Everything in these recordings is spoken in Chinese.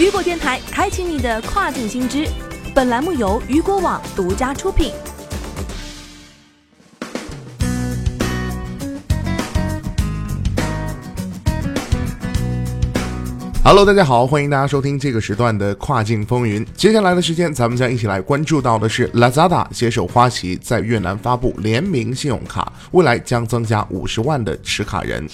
雨果电台开启你的跨境新知。本栏目由雨果网独家出品。Hello，大家好，欢迎大家收听这个时段的跨境风云。接下来的时间，咱们将一起来关注到的是 Lazada 携手花旗在越南发布联名信用卡，未来将增加五十万的持卡人。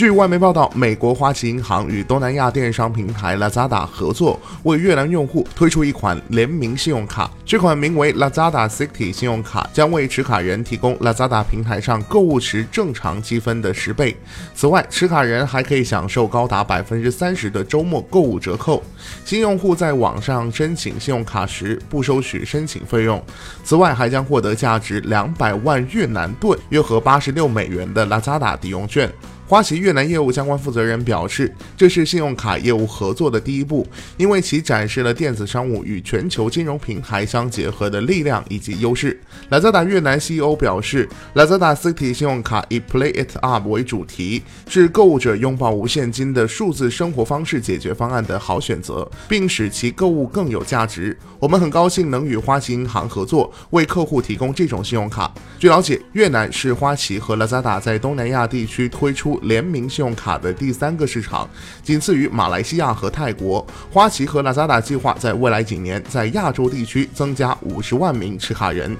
据外媒报道，美国花旗银行与东南亚电商平台 Lazada 合作，为越南用户推出一款联名信用卡。这款名为 Lazada City 信用卡将为持卡人提供 Lazada 平台上购物时正常积分的十倍。此外，持卡人还可以享受高达百分之三十的周末购物折扣。新用户在网上申请信用卡时不收取申请费用。此外，还将获得价值两百万越南盾（约合八十六美元）的 Lazada 抵用券。花旗越南业务相关负责人表示，这是信用卡业务合作的第一步，因为其展示了电子商务与全球金融平台相结合的力量以及优势。Lazada 越南 CEO 表示，Lazada City 信用卡以 Play It Up 为主题，是购物者拥抱无现金的数字生活方式解决方案的好选择，并使其购物更有价值。我们很高兴能与花旗银行合作，为客户提供这种信用卡。据了解，越南是花旗和 Lazada 在东南亚地区推出。联名信用卡的第三个市场，仅次于马来西亚和泰国。花旗和拉扎达计划在未来几年在亚洲地区增加五十万名持卡人。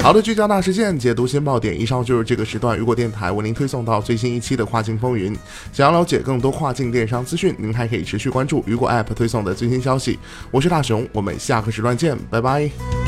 好的，聚焦大事件，解读新爆点。以上就是这个时段雨果电台为您推送到最新一期的跨境风云。想要了解更多跨境电商资讯，您还可以持续关注雨果 App 推送的最新消息。我是大熊，我们下个时段见，拜拜。